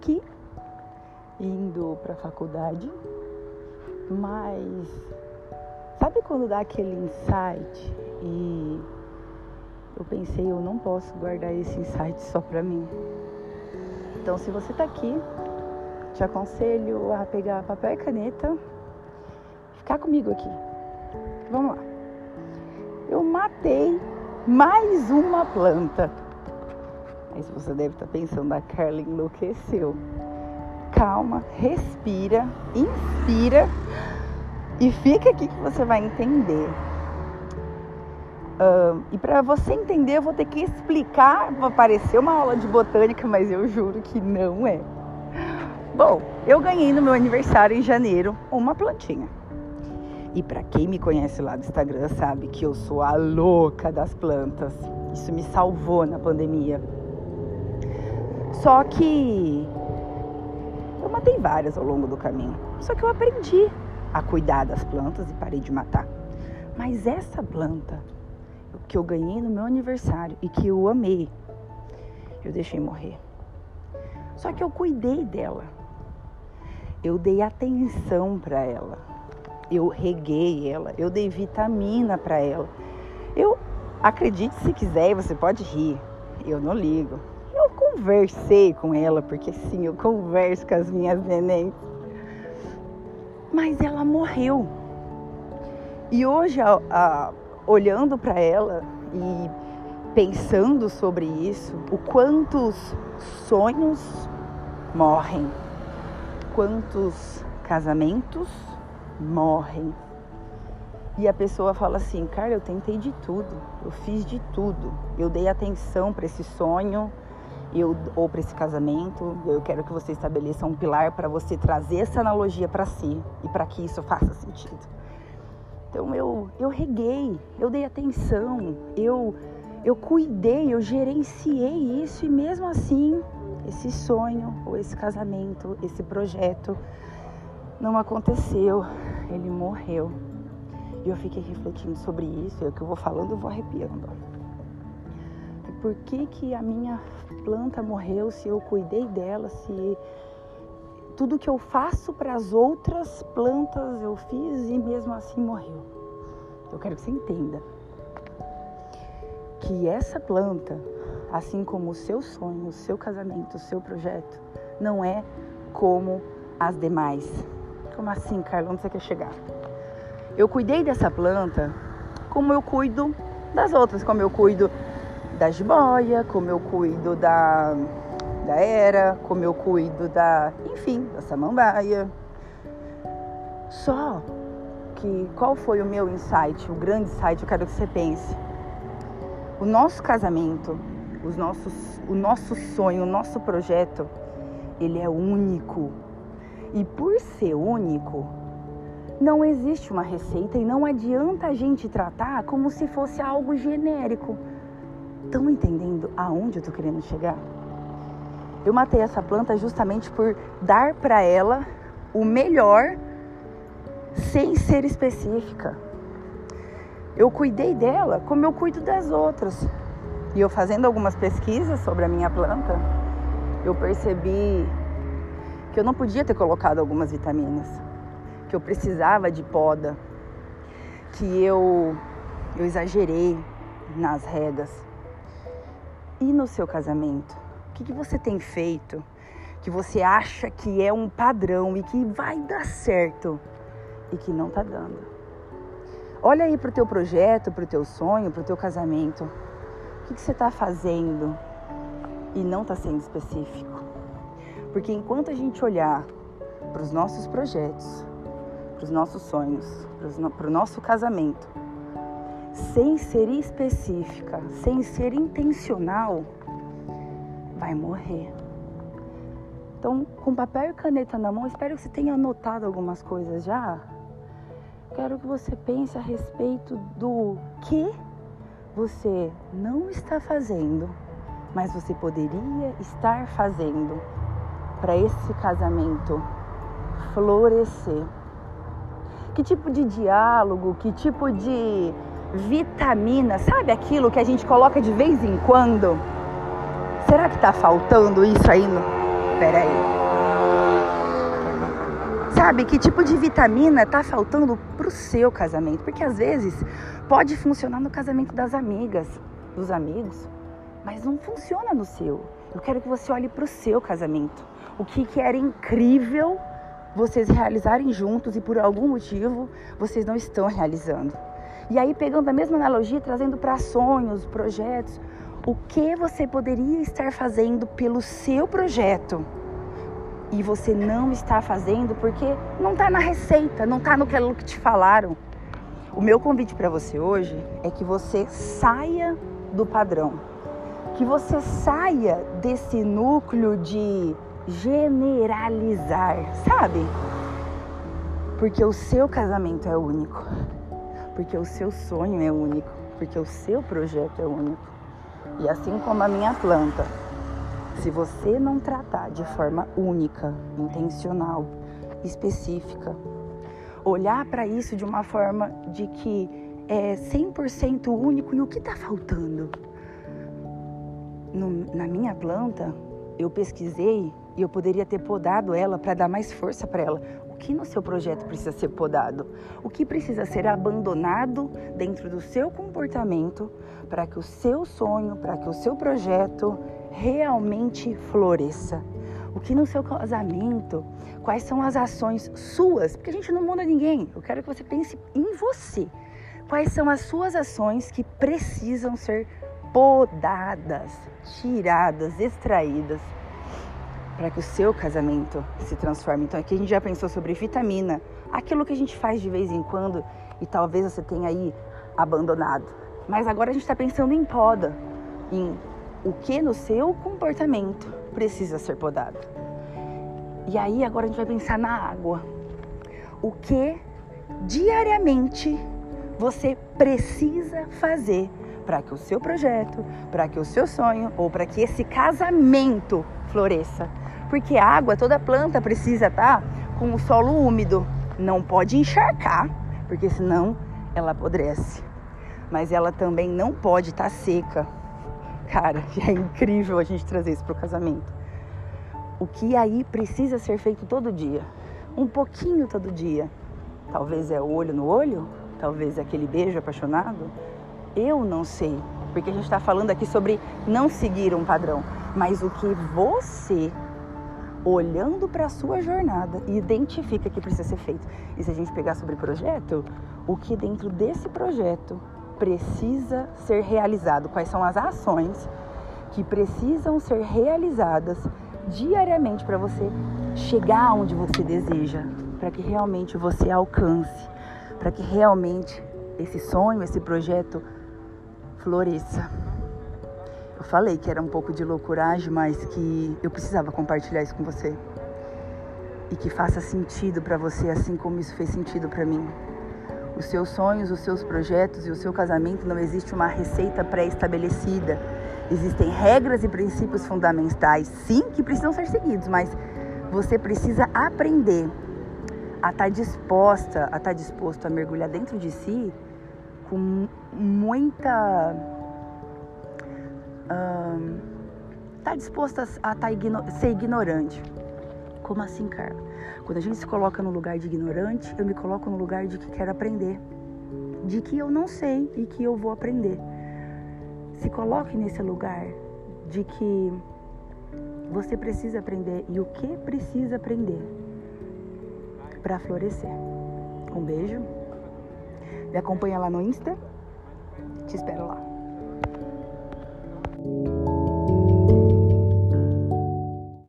aqui, indo para a faculdade, mas sabe quando dá aquele insight e eu pensei, eu não posso guardar esse insight só para mim. Então, se você está aqui, te aconselho a pegar papel e caneta, ficar comigo aqui. Vamos lá. Eu matei mais uma planta. Aí você deve estar tá pensando, a Carla enlouqueceu. Calma, respira, inspira e fica aqui que você vai entender. Uh, e para você entender, eu vou ter que explicar. Vai parecer uma aula de botânica, mas eu juro que não é. Bom, eu ganhei no meu aniversário em janeiro uma plantinha. E para quem me conhece lá do Instagram sabe que eu sou a louca das plantas. Isso me salvou na pandemia. Só que eu matei várias ao longo do caminho. Só que eu aprendi a cuidar das plantas e parei de matar. Mas essa planta que eu ganhei no meu aniversário e que eu amei, eu deixei morrer. Só que eu cuidei dela. Eu dei atenção para ela eu reguei ela, eu dei vitamina para ela. Eu acredite se quiser, você pode rir, eu não ligo. Conversei com ela, porque sim, eu converso com as minhas nenéns. Mas ela morreu. E hoje, a, a, olhando para ela e pensando sobre isso, o quantos sonhos morrem, quantos casamentos morrem. E a pessoa fala assim: Cara, eu tentei de tudo, eu fiz de tudo, eu dei atenção para esse sonho, eu, ou para esse casamento. Eu quero que você estabeleça um pilar para você trazer essa analogia para si e para que isso faça sentido. Então eu, eu reguei, eu dei atenção, eu, eu cuidei, eu gerenciei isso e mesmo assim esse sonho ou esse casamento, esse projeto não aconteceu, ele morreu. E eu fiquei refletindo sobre isso, e o que eu vou falando, eu vou arrepiando. Por que que a minha planta morreu se eu cuidei dela, se tudo que eu faço para as outras plantas eu fiz e mesmo assim morreu? Eu quero que você entenda que essa planta, assim como o seu sonho, o seu casamento, o seu projeto, não é como as demais. Como assim, Carla? Onde você quer chegar? Eu cuidei dessa planta como eu cuido das outras, como eu cuido da jiboia, como eu cuido da, da era, como eu cuido da, enfim, da samambaia. Só que qual foi o meu insight, o grande insight, eu quero que você pense. O nosso casamento, os nossos, o nosso sonho, o nosso projeto, ele é único. E por ser único, não existe uma receita e não adianta a gente tratar como se fosse algo genérico. Estão entendendo aonde eu estou querendo chegar? Eu matei essa planta justamente por dar para ela o melhor sem ser específica. Eu cuidei dela como eu cuido das outras. E eu fazendo algumas pesquisas sobre a minha planta, eu percebi que eu não podia ter colocado algumas vitaminas, que eu precisava de poda, que eu, eu exagerei nas regas. E no seu casamento? O que, que você tem feito que você acha que é um padrão e que vai dar certo e que não está dando? Olha aí para o teu projeto, para o teu sonho, para o teu casamento. O que, que você está fazendo e não está sendo específico? Porque enquanto a gente olhar para os nossos projetos, para os nossos sonhos, para o nosso casamento, sem ser específica, sem ser intencional, vai morrer. Então, com papel e caneta na mão, espero que você tenha anotado algumas coisas já. Quero que você pense a respeito do que você não está fazendo, mas você poderia estar fazendo para esse casamento florescer? Que tipo de diálogo, que tipo de vitamina, sabe aquilo que a gente coloca de vez em quando? Será que está faltando isso aí no, Pera aí. Sabe que tipo de vitamina tá faltando pro seu casamento? Porque às vezes pode funcionar no casamento das amigas, dos amigos, mas não funciona no seu. Eu quero que você olhe pro seu casamento. O que, que era incrível vocês realizarem juntos e por algum motivo vocês não estão realizando. E aí, pegando a mesma analogia, trazendo para sonhos, projetos, o que você poderia estar fazendo pelo seu projeto e você não está fazendo porque não está na receita, não está no que te falaram. O meu convite para você hoje é que você saia do padrão, que você saia desse núcleo de generalizar, sabe? Porque o seu casamento é único, porque o seu sonho é único, porque o seu projeto é único. E assim como a minha planta, se você não tratar de forma única, intencional, específica, olhar para isso de uma forma de que é 100% único e o que está faltando? No, na minha planta, eu pesquisei e eu poderia ter podado ela para dar mais força para ela. O que no seu projeto precisa ser podado? O que precisa ser abandonado dentro do seu comportamento para que o seu sonho, para que o seu projeto realmente floresça? O que no seu casamento, quais são as ações suas? Porque a gente não muda ninguém. Eu quero que você pense em você. Quais são as suas ações que precisam ser podadas, tiradas, extraídas para que o seu casamento se transforme. Então aqui a gente já pensou sobre vitamina, aquilo que a gente faz de vez em quando e talvez você tenha aí abandonado. Mas agora a gente está pensando em poda, em o que no seu comportamento precisa ser podado. E aí agora a gente vai pensar na água. O que diariamente você precisa fazer para que o seu projeto, para que o seu sonho ou para que esse casamento floresça. Porque água, toda planta precisa estar tá com o solo úmido. Não pode encharcar, porque senão ela apodrece. Mas ela também não pode estar tá seca. Cara, é incrível a gente trazer isso para o casamento. O que aí precisa ser feito todo dia? Um pouquinho todo dia. Talvez é olho no olho, talvez é aquele beijo apaixonado. Eu não sei, porque a gente está falando aqui sobre não seguir um padrão, mas o que você olhando para a sua jornada e identifica que precisa ser feito. E se a gente pegar sobre projeto, o que dentro desse projeto precisa ser realizado, quais são as ações que precisam ser realizadas diariamente para você chegar onde você deseja, para que realmente você alcance, para que realmente esse sonho, esse projeto floresça. Eu falei que era um pouco de loucuragem, mas que eu precisava compartilhar isso com você. E que faça sentido para você, assim como isso fez sentido para mim. Os seus sonhos, os seus projetos e o seu casamento não existe uma receita pré-estabelecida. Existem regras e princípios fundamentais, sim, que precisam ser seguidos, mas você precisa aprender a estar tá disposta, a estar tá disposto a mergulhar dentro de si com muita está disposta a tá igno ser ignorante. Como assim, Carla? Quando a gente se coloca no lugar de ignorante, eu me coloco no lugar de que quero aprender, de que eu não sei e que eu vou aprender. Se coloque nesse lugar de que você precisa aprender e o que precisa aprender para florescer. Um beijo. Me acompanha lá no Insta. Te espero lá.